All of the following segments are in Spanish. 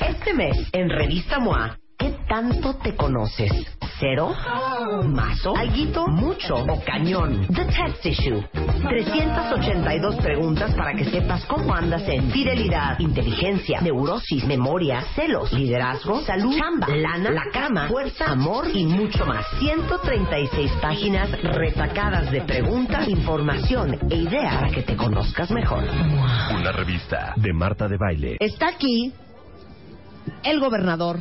Este mes, en Revista MOA, ¿qué tanto te conoces? ¿Cero? ¿Mazo? ¿Alguito? ¿Mucho? ¿O cañón? The Test Issue. 382 preguntas para que sepas cómo andas en fidelidad, inteligencia, neurosis, memoria, celos, liderazgo, salud, chamba, lana, la cama, fuerza, amor y mucho más. 136 páginas retacadas de preguntas, información e ideas para que te conozcas mejor. Una revista de Marta de Baile. Está aquí el gobernador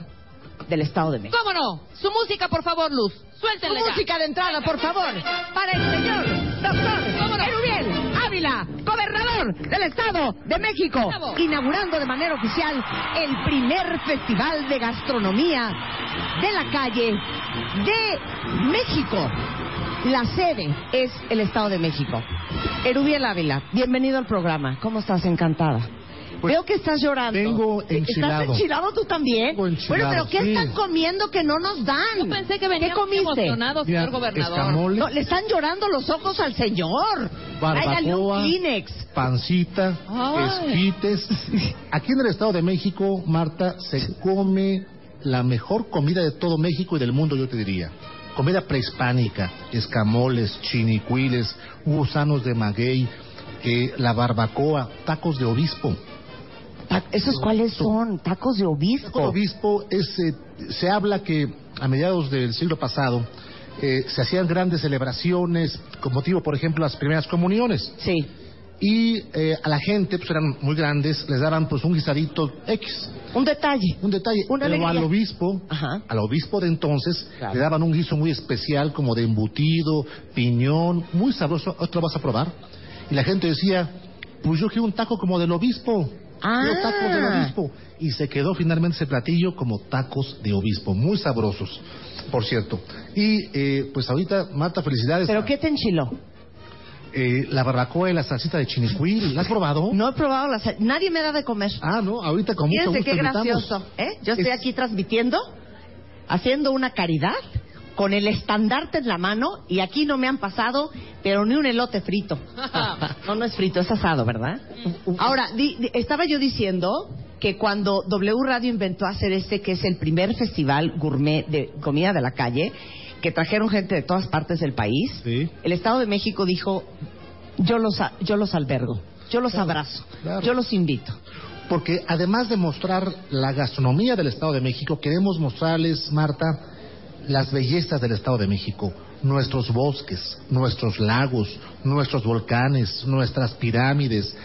del Estado de México. ¿Cómo no? Su música, por favor, Luz. Suéltenle ya. Música de entrada, por favor, para el señor doctor Erubiel Ávila, gobernador del Estado de México, Bravo. inaugurando de manera oficial el primer festival de gastronomía de la calle de México. La sede es el Estado de México. Erubiel Ávila, bienvenido al programa. ¿Cómo estás? Encantada. Pues, Veo que estás llorando. tengo enchilado. ¿Estás enchilado tú también? Tengo enchilado, bueno, pero ¿qué sí. están comiendo que no nos dan? Yo pensé que venía ¿Qué muy comiste? emocionado, Mira, señor gobernador. escamoles, No, le están llorando los ojos al señor. Barbacoa, Kleenex. pancita, Ay. esquites. Aquí en el Estado de México, Marta, se come la mejor comida de todo México y del mundo, yo te diría. Comida prehispánica, escamoles, chinicuiles, gusanos de maguey, eh, la barbacoa, tacos de obispo. ¿Esos cuáles son? Tacos de Taco de obispo. obispo es, eh, se habla que a mediados del siglo pasado eh, se hacían grandes celebraciones con motivo, por ejemplo, las primeras comuniones. Sí. Y eh, a la gente, pues eran muy grandes, les daban pues un guisadito X, Un detalle. un detalle. Una Pero alegría. al obispo, Ajá. al obispo de entonces, Claro. le daban un guiso muy especial como de embutido, piñón, muy sabroso. ¿Otro vas a probar? Y la gente decía, pues yo quiero un taco como del obispo. Ah. Tacos del obispo. Y se quedó finalmente ese platillo como tacos de obispo, muy sabrosos, por cierto. Y eh, pues ahorita, Marta, felicidades. ¿Pero qué te enchiló? Eh, la barbacoa y la salsita de chinicuil, ¿la has probado? No he probado las... Nadie me da de comer. Ah, no, ahorita con mucho gusto qué invitamos. gracioso. ¿eh? Yo estoy Es- aquí transmitiendo, haciendo una caridad, con el estandarte en la mano, y aquí no me han pasado, pero ni un elote frito. No, no es frito, es asado, ¿verdad? Ahora, di- di- estaba yo diciendo que cuando W Radio inventó hacer este, que es el primer festival gourmet de comida de la calle, que trajeron gente de todas partes del país, Sí. el Estado de México dijo, yo los, yo los albergo, yo los abrazo, claro. yo los invito. Porque además de mostrar la gastronomía del Estado de México, queremos mostrarles, Marta, las bellezas del Estado de México. Nuestros bosques, nuestros lagos, nuestros volcanes, nuestras pirámides.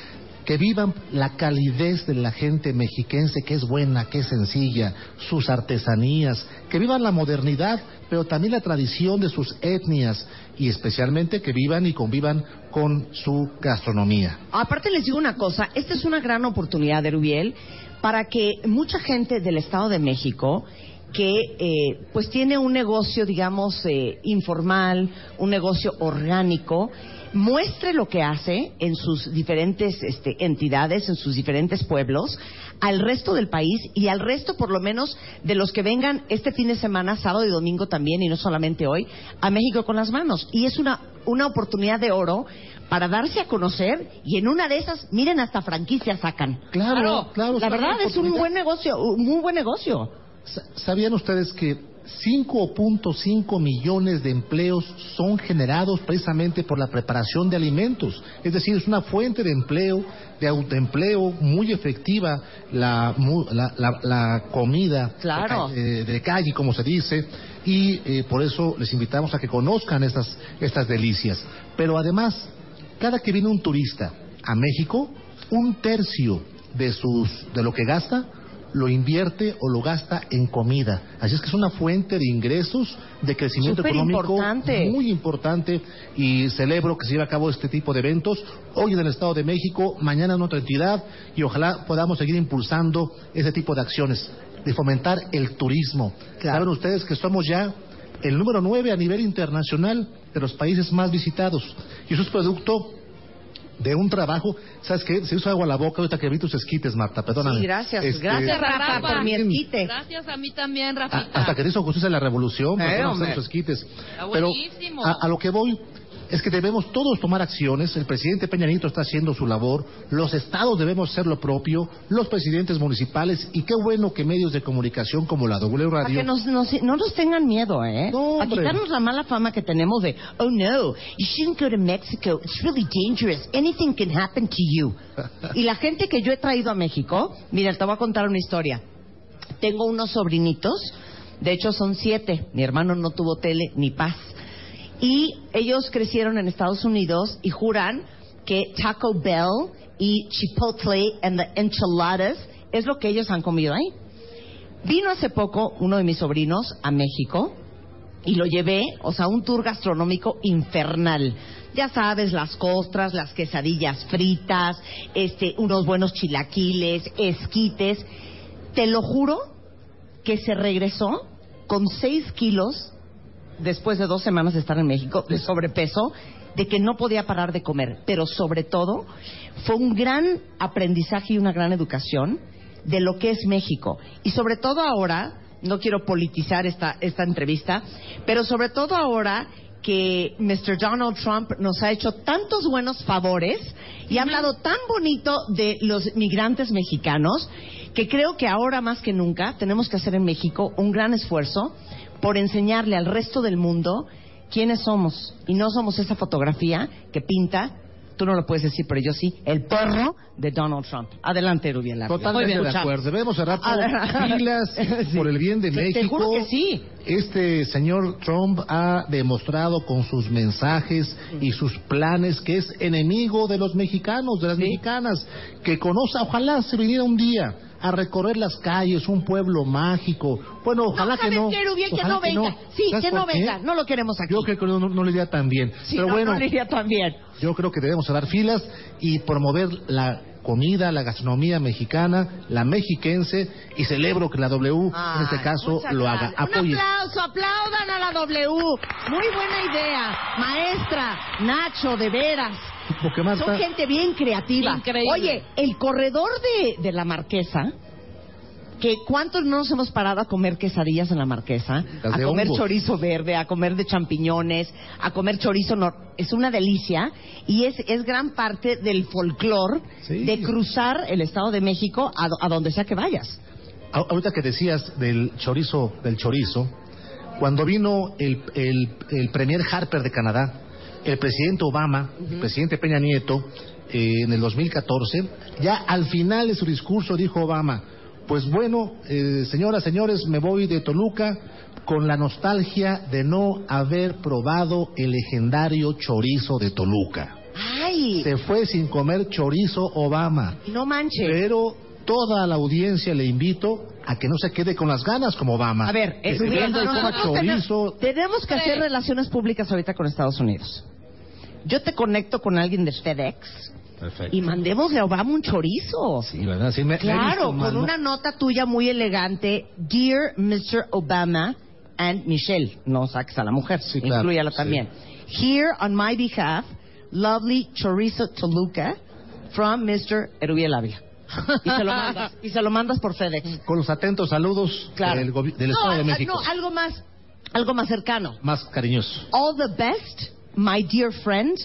Que vivan la calidez de la gente mexiquense, que es buena, que es sencilla, sus artesanías. Que vivan la modernidad, pero también la tradición de sus etnias. Y especialmente que vivan y convivan con su gastronomía. Aparte les digo una cosa, esta es una gran oportunidad, Erubiel, para que mucha gente del Estado de México que eh, pues tiene un negocio, digamos, eh, informal, un negocio orgánico, muestre lo que hace en sus diferentes este, entidades, en sus diferentes pueblos, al resto del país y al resto, por lo menos, de los que vengan este fin de semana, sábado y domingo también, y no solamente hoy, a México con las manos. Y es una, una oportunidad de oro para darse a conocer y en una de esas, miren, hasta franquicias sacan. Claro, claro. La verdad es un buen negocio, un muy buen negocio. Sa- ¿Sabían ustedes que 5.5 millones de empleos son generados precisamente por la preparación de alimentos? Es decir, es una fuente de empleo, de autoempleo muy efectiva la, la, la- la comida Claro. de, ca- eh, de calle, como se dice, y eh, por eso les invitamos a que conozcan estas, estas delicias. Pero además, cada que viene un turista a México, un tercio de, sus, de lo que gasta lo invierte o lo gasta en comida. Así es que es una fuente de ingresos, de crecimiento Súper económico importante. muy importante y celebro que se lleve a cabo este tipo de eventos hoy en el Estado de México, mañana en otra entidad y ojalá podamos seguir impulsando ese tipo de acciones, de fomentar el turismo. Claro. Saben ustedes que somos ya el número 9 a nivel internacional de los países más visitados y eso es producto de un trabajo, ¿sabes qué? Se hizo agua a la boca ahorita que vi tus esquites, Marta, perdóname. Sí, gracias. Este, Gracias, Rafa, Rafa. por mi esquite. Gracias a mí también, a- Rafita. hasta que te hizo justicia la revolución, Eh, no sus esquites. Está Pero a, a lo que voy es que debemos todos tomar acciones. El presidente Peña Nieto está haciendo su labor. Los estados debemos hacer lo propio. Los presidentes municipales. Y qué bueno que medios de comunicación como la W Para que Radio. nos, nos- no nos tengan miedo, ¿eh? No, Para quitarnos la mala fama que tenemos de, oh no, you shouldn't go to Mexico, it's really dangerous, anything can happen to you. y la gente que yo he traído a México, mira, te voy a contar una historia. Tengo unos sobrinitos, de hecho son siete, mi hermano no tuvo tele ni paz. Y ellos crecieron en Estados Unidos y juran que Taco Bell y Chipotle and the enchiladas es lo que ellos han comido ahí. Vino hace poco uno de mis sobrinos a México y lo llevé, o sea, un tour gastronómico infernal. Ya sabes, las costras, las quesadillas fritas, este, unos buenos chilaquiles, esquites. Te lo juro que se regresó con seis kilos después de dos semanas de estar en México de sobrepeso, de que no podía parar de comer. Pero sobre todo, fue un gran aprendizaje y una gran educación de lo que es México. Y sobre todo ahora, no quiero politizar esta, esta entrevista, pero sobre todo ahora que Mr. Donald Trump nos ha hecho tantos buenos favores y ha hablado tan bonito de los migrantes mexicanos que creo que ahora más que nunca tenemos que hacer en México un gran esfuerzo por enseñarle al resto del mundo quiénes somos y no somos esa fotografía que pinta tú no lo puedes decir pero yo sí el perro de Donald Trump adelante Rubiel Ávila. Totalmente de acuerdo. Debemos cerrar pilas Sí. por el bien de Te- te México. juro que sí. Este señor Trump ha demostrado con sus mensajes y sus planes que es enemigo de los mexicanos, de las mexicanas, que conoce, ojalá se viniera un día a recorrer las calles, un pueblo mágico. Bueno, ojalá que ¿sabes no. qué, Rubiel? Que ojalá no venga. Sí, ¿Sabes que no por qué? venga. No lo queremos aquí. Yo creo que no, no- no le iría tan bien. Sí, Pero no, bueno, no le iría tan bien. yo creo que debemos cerrar filas y promover la comida, la gastronomía mexicana, la mexiquense, y celebro que la W, en este caso, lo haga. Apoye. Un aplauso, aplaudan a la W. Muy buena idea. Maestra, Nacho, de veras. Porque Marta, Son gente bien creativa. Increíble. Oye, el corredor de, de la Marquesa, que cuántos no nos hemos parado a comer quesadillas en la Marquesa, a comer chorizo verde, a comer de champiñones, a comer chorizo nor es una delicia y es, es gran parte del folclore Sí. de cruzar el Estado de México a, a donde sea que vayas. a- ahorita que decías del chorizo, del chorizo, cuando vino el, el, el premier Harper de Canadá, el presidente Obama, el presidente Peña Nieto, eh, en el 2014, ya al final de su discurso dijo Obama, pues bueno, eh, señoras, señores, me voy de Toluca con la nostalgia de no haber probado el legendario chorizo de Toluca. ¡Ay! Se fue sin comer chorizo Obama. No manches. Pero toda la audiencia le invito a que no se quede con las ganas como Obama. A ver, que es nosotros chorizo. tenemos que hacer relaciones públicas ahorita con Estados Unidos. Yo te conecto con alguien de FedEx Perfecto. y mandémosle a Obama un chorizo. Sí, ¿verdad? Sí, me- Claro, con mal, ¿no? una nota tuya muy elegante. Dear Mr. Obama and Michelle. No saques a la mujer, Sí, claro, incluyala sí. también. Here on my behalf, lovely chorizo Toluca from Mr. Erubiel Ávila. Y se lo mandas, y se lo mandas por FedEx. Con los atentos saludos Claro. del, del No, Estado de al- México. no, algo más, algo más cercano. Más cariñoso. All the best, my dear friend,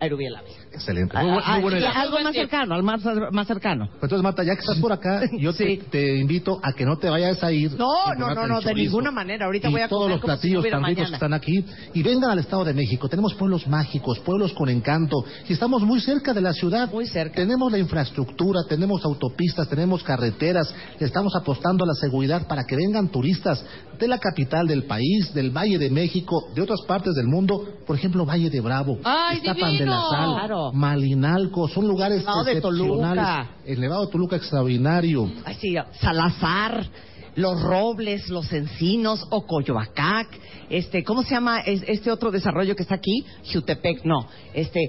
Erubiel Ávila. Excelente. Ah, Muy, bu- ah, muy buena y idea. algo más cercano, al más, más cercano. Pues Entonces, Marta, ya que estás por acá, yo te- Sí. te, invito a que no te vayas a ir. No, sin no, probarte no, el no, de chorizo. ninguna manera. Ahorita y voy a todos comer los como si platillos hubiera tan ricos que mañana. están aquí. Y vengan al Estado de México. Tenemos pueblos mágicos, pueblos con encanto. Y estamos muy cerca de la ciudad. Muy cerca. Tenemos la infraestructura, tenemos autopistas, tenemos carreteras. Le estamos apostando a la seguridad para que vengan turistas de la capital del país, del Valle de México, de otras partes del mundo. Por ejemplo, Valle de Bravo, ¡Ay, Iztapan la divino! Claro. Malinalco, son lugares Nevado de excepcionales. El Nevado de Toluca extraordinario. Ay, sí, Salazar, los Robles, los Encinos, Ocoyoacac, este, ¿cómo se llama es- este otro desarrollo que está aquí? Jutepec, no, este,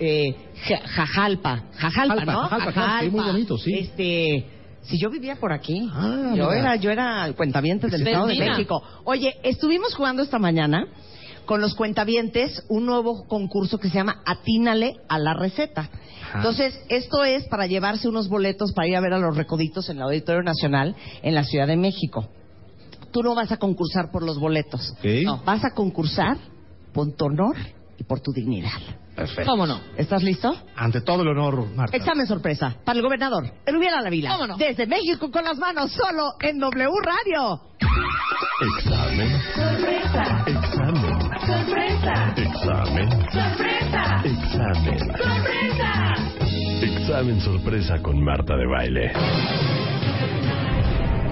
eh, Ja- Jajalpa, Jajalpa, Jalpa, ¿no? Jajalpa, claro, sí, muy bonito, sí. Este, si yo vivía por aquí, Ah, yo mira. era, yo era cuentaviente del Sí, Estado de. México. Oye, estuvimos jugando esta mañana con los cuentavientes un nuevo concurso que se llama Atínale a la receta. Ajá. Entonces, esto es para llevarse unos boletos para ir a ver a los recoditos en el Auditorio Nacional en la Ciudad de México. Tú no vas a concursar por los boletos. Ok. No, vas a concursar por tu honor y por tu dignidad. Perfecto. ¿Cómo no? ¿Estás listo? Ante todo el honor, Marta. Examen sorpresa para el gobernador, Erubiel Ávila. ¿Cómo no? Desde México con las manos, solo en W Radio. Examen. Sorpresa, Examen. Sorpresa, Examen. sorpresa, Examen. sorpresa. Examen sorpresa con Marta de baile.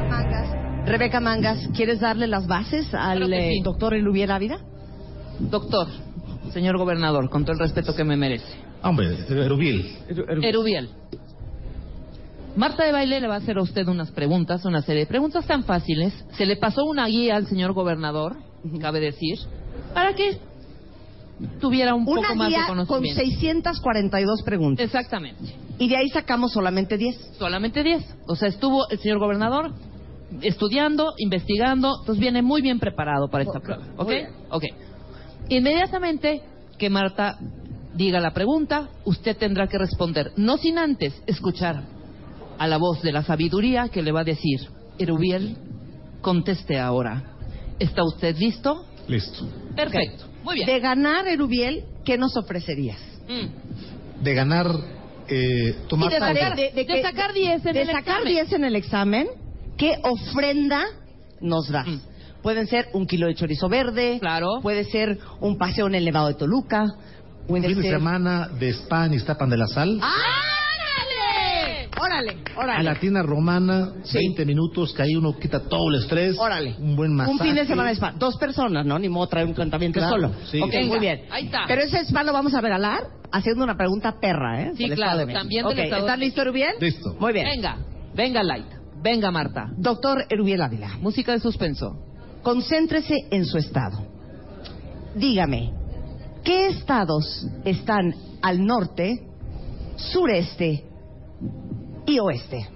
Mangas. Rebeca Mangas, ¿quieres darle las bases al eh, sí. doctor Erubiel Ávila? Doctor, señor gobernador, con todo el respeto que me merece. Hombre, Erubiel. Erubiel. Marta de Baile le va a hacer a usted unas preguntas, una serie de preguntas tan fáciles. Se le pasó una guía al señor gobernador, cabe decir, para que tuviera un Una poco más de guía con conocimiento. 642 preguntas. Exactamente. Y de ahí sacamos solamente 10. Solamente 10. O sea, estuvo el señor gobernador estudiando, investigando, entonces viene muy bien preparado para esta prueba. ¿Ok? bien. Ok. Inmediatamente que Marta diga la pregunta, usted tendrá que responder, no sin antes escuchar a la voz de la sabiduría que le va a decir, Erubiel, conteste ahora. ¿Está usted listo? Listo. Perfecto. Muy bien. De ganar, Erubiel, ¿qué nos ofrecerías? Mm. De ganar, eh, tu Y de sacar- de sacar 10 en de el sacar examen. 10 en el examen, ¿qué ofrenda nos das? Mm. Pueden ser un kilo de chorizo verde, Claro. puede ser un paseo en el Nevado de Toluca, un fin de ser... semana de spa en Iztapan de la Sal. ¡Árale! Órale, A órale. la tina romana, Sí. 20 minutos, que ahí uno quita todo el estrés. Órale. Un buen masaje. Un fin de semana de spa. Dos personas, ¿no? Ni modo traer un cantamiento Claro, solo. sí. Ok, Venga, muy bien. ahí está. Pero ese spa lo vamos a regalar haciendo una pregunta perra, ¿eh? Sí, Del claro, de también del Ok, Estado de ¿Estás listo, Erubiel? Listo. Muy bien. Venga, venga Light, venga Marta. Doctor Erubiel Ávila, Música de suspenso. concéntrese en su estado. Dígame, ¿qué estados están al norte, sureste y oeste?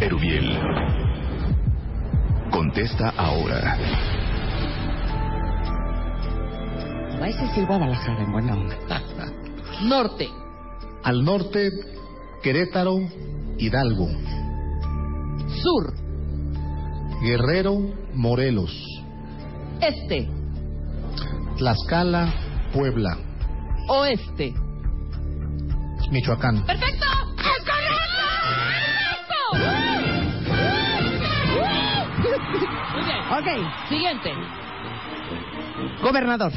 Erubiel. Contesta ahora. Vais a decir Guadalajara en buena onda. Norte, Al norte, Querétaro, Hidalgo. sur, Guerrero, Morelos. este, Tlaxcala, Puebla. oeste. Michoacán. ¡Perfecto! ¡Es correcto! Muy bien. Ok, Siguiente. gobernador.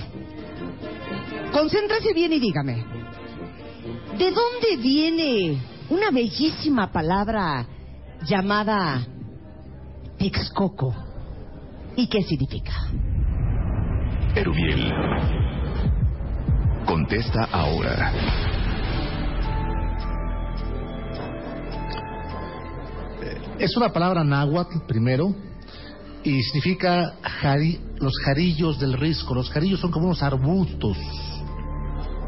Concéntrese bien y dígame. ¿De dónde viene una bellísima palabra llamada Texcoco? ¿Y qué significa? Erubiel. Contesta ahora. Es una palabra náhuatl, primero, y significa jari- los jarillos del risco. Los jarillos son como unos arbustos.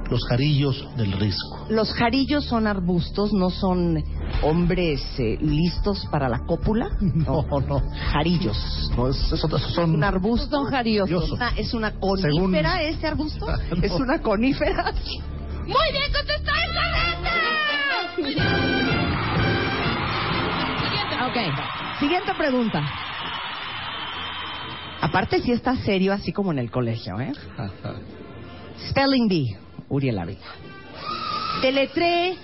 Los jarillos del risco. Los jarillos son arbustos, no son hombres eh, listos para la cópula. No, no. Jarillos. No, es- son, son- Un arbusto Son jariosos. Jariosos. Una- ¿Es una conífera Según- este arbusto? No. ¿Es una conífera? Muy bien contestado, es Ok. Siguiente pregunta. Aparte si está serio así como en el colegio, ¿eh? Spelling Bee, Uriel Ávila. Deletree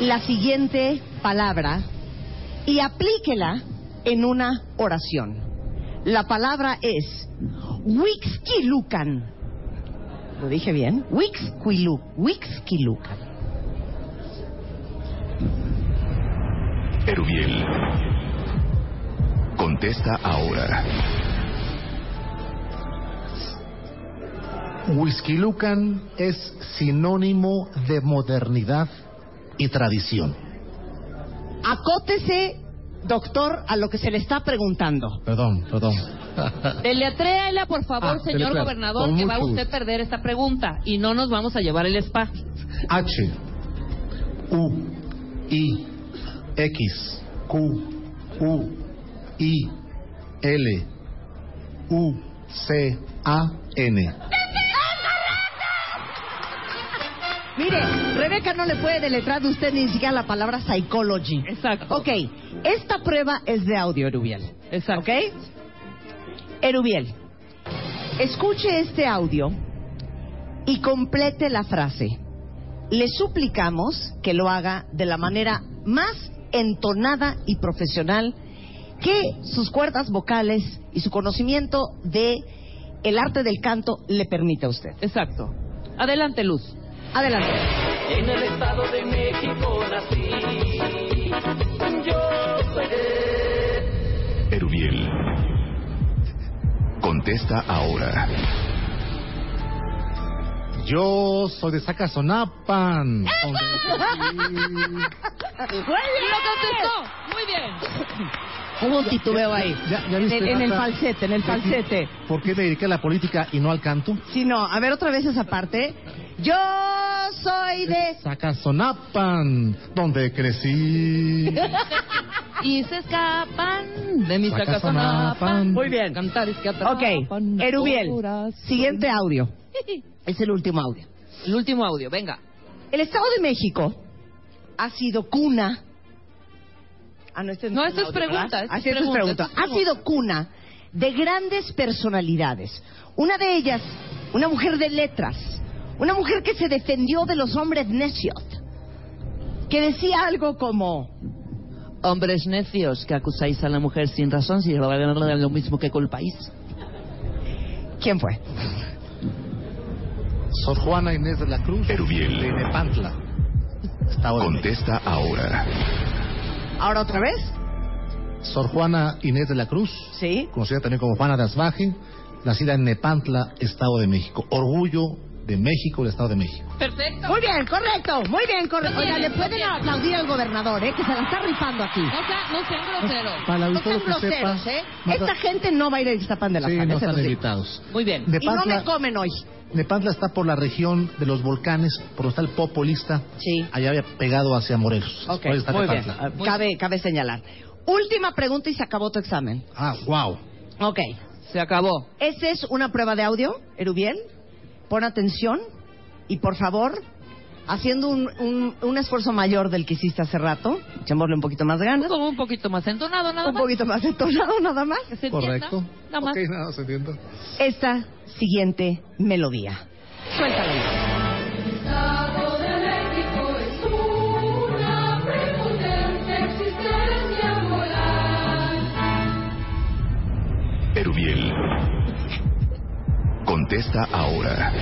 la siguiente palabra y aplíquela en una oración. La palabra es Wixquilucan. ¿Lo dije bien? Wixquilu, Wixquilucan. Erubiel. Contesta ahora. Whisky Lucan es sinónimo de modernidad y tradición. Acótese, doctor, a lo que se le está preguntando. Perdón, perdón. Deletréela, por favor, Ah, señor deletréala. gobernador, Con que va usted a gusto. perder esta pregunta y no nos vamos a llevar el spa. H, U, I, X, Q, U, I, L, U, C, A, N. Mire, Rebeca no le puede deletrar de usted ni siquiera la palabra psychology. Exacto. Ok, esta prueba es de audio, Erubiel. Exacto. ¿Ok? Erubiel, escuche este audio y complete la frase. Le suplicamos que lo haga de la manera más entonada y profesional que sus cuerdas vocales y su conocimiento de el arte del canto le permite a usted. Exacto. Adelante, Luz. Adelante. En el Estado de México nací. Yo soy de... Erubiel. Contesta ahora. Yo soy de Zacazonapan. ¡Lo contestó! Muy bien. Hubo un titubeo ahí. Ya- ya en, el, en el Marta, falsete, en el falsete. ¿Por qué me dediqué a la política y no al canto? Sí, no, a ver otra vez esa parte. Yo soy de... Zacazonapan, donde crecí. Y se escapan de mi Sacazonapan. sacazonapan. Muy bien. Cantares que Ok. Erubiel, siguiente audio. Es el último audio. El último audio, venga. El Estado de México ha sido cuna... Ah, no, este No, un esto es audio, pregunta, esto Ah, es esto es pregunta, pregunta. esto es Ha sido cuna de grandes personalidades. Una de ellas, una mujer de letras. Una mujer que se defendió de los hombres necios. Que decía algo como... Hombres necios que acusáis a la mujer sin razón, si lo mismo que culpáis. ¿Quién fue? Sor Juana Inés de la Cruz. Erubiel. De Nepantla. De. Contesta ahora. ¿Ahora otra vez? Sor Juana Inés de la Cruz. Sí. conocida también como Juana de Asbaje, nacida en Nepantla, Estado de México. Orgullo de México, el Estado de México. Perfecto. Muy bien, correcto, muy bien, correcto. Oiga, le pueden bien. aplaudir al gobernador, ¿eh? Que se la está rifando aquí. No, sea, no sean groseros. Para No sean groseros, sepa, ¿eh? Marta- Esta gente no va a ir a Ixtapan de la sí, Sal, no están invitados. Muy bien. Y no Nepantla, me comen hoy. Nepantla está por la región de los volcanes, por donde está el Popolista. Sí. Allá había pegado hacia Morelos. Ok, Por ahí está muy bien. Cabe, cabe señalar. Última pregunta y se acabó tu examen. Ah, wow. Ok. Se acabó. Esta es una prueba de audio, Erubiel. Pon atención y por favor, haciendo un, un, un esfuerzo mayor del que hiciste hace rato, echémosle un poquito más de ganas, Como un poquito más entonado, nada un más. poquito más entonado nada más. Se. Correcto. Nada más. Ok, nada, se entiende. esta siguiente melodía. Suéltala. Estado de México es una prepotente existencia moral. Erubiel. Contesta ahora.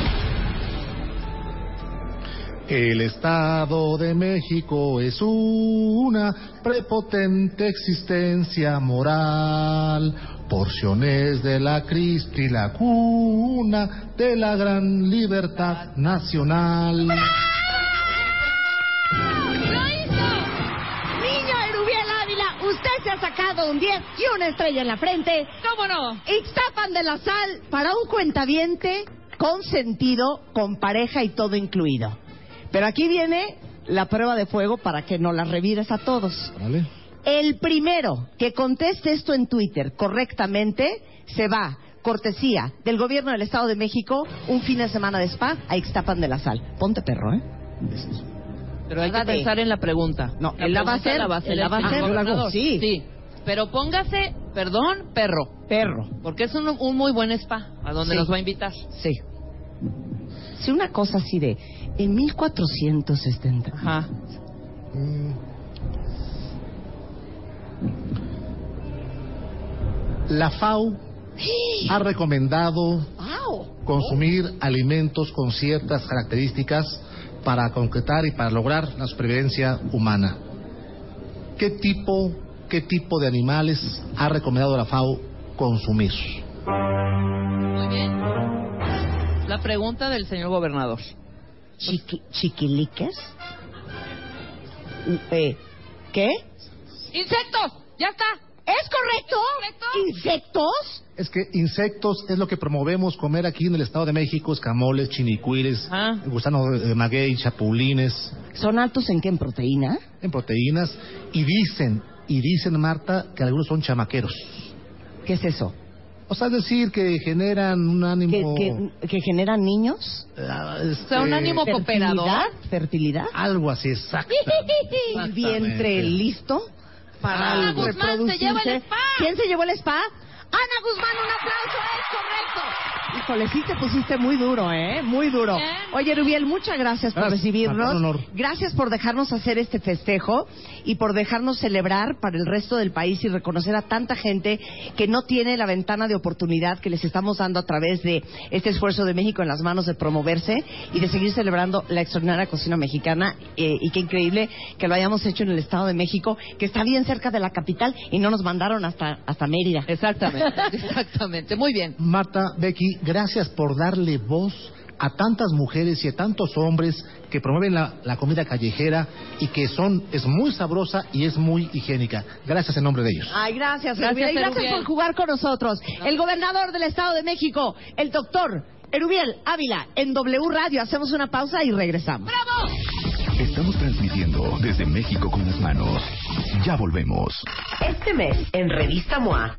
El Estado de México es una prepotente existencia moral, porciones de la Cristo y la cuna de la gran libertad nacional. Sacado un 10 y una estrella en la frente. ¿Cómo no? Ixtapan de la Sal para un cuentaviente con sentido, con pareja y todo incluido. Pero aquí viene la prueba de fuego para que no la revires a todos. ¿Vale? El primero que conteste esto en Twitter correctamente se va, cortesía del gobierno del Estado de México, un fin de semana de spa a Ixtapan de la Sal. Ponte perro, ¿eh? Pero hay que pensar en la pregunta. No, él la va a hacer, la va a hacer. Sí. Sí. Pero póngase, perdón, perro. Perro. Porque es un, un muy buen spa a donde Sí. nos va a invitar. Sí. Sí, una cosa así de... En 1470... Ajá. La FAO ha recomendado consumir alimentos con ciertas características para concretar y para lograr la supervivencia humana. ¿Qué tipo, qué tipo de animales ha recomendado la FAO consumir? Muy bien. La pregunta del señor gobernador. Chiqui- ¿Chiquiliques? Eh, ¿Qué? ¡Insectos! ¡Ya está! ¿Es correcto? correcto? ¿Insectos? Es que insectos es lo que promovemos comer aquí en el Estado de México, escamoles, chinicuiles, Ah. gusanos de maguey, chapulines, ¿Son altos en qué? ¿En proteína? en proteínas, y dicen, y dicen Marta, que algunos son chamaqueros. ¿Qué es eso? O sea, decir, que generan un ¿Que, ánimo... que, que generan niños? ah, O sea, un este, ánimo cooperador. ¿Fertilidad? Algo así, exacto. ¿El vientre listo? Para Ana Guzmán se lleva el spa. ¿Quién se llevó el spa? Ana Guzmán, un aplauso, es correcto. Híjole, sí te pusiste muy duro, ¿eh? Muy duro. Bien. Oye, Rubiel, muchas gracias por Gracias, recibirnos. un honor. Gracias por dejarnos hacer este festejo y por dejarnos celebrar para el resto del país y reconocer a tanta gente que no tiene la ventana de oportunidad que les estamos dando a través de este esfuerzo de México en las manos de promoverse y de seguir celebrando la extraordinaria cocina mexicana. eh, y qué increíble que lo hayamos hecho en el Estado de México, que está bien cerca de la capital y no nos mandaron hasta, hasta Mérida. Exactamente, exactamente. Muy bien. Marta, Becky, gracias por darle voz a tantas mujeres y a tantos hombres que promueven la, la comida callejera y que son es muy sabrosa y es muy higiénica. Gracias en nombre de ellos. Ay, gracias, Gracias, Erubiel. Y gracias Erubiel. por jugar con nosotros. El gobernador del Estado de México, el doctor Erubiel Ávila, en W Radio. Hacemos una pausa y regresamos. Estamos transmitiendo desde México con las manos. Ya volvemos. Este mes, en Revista MOA,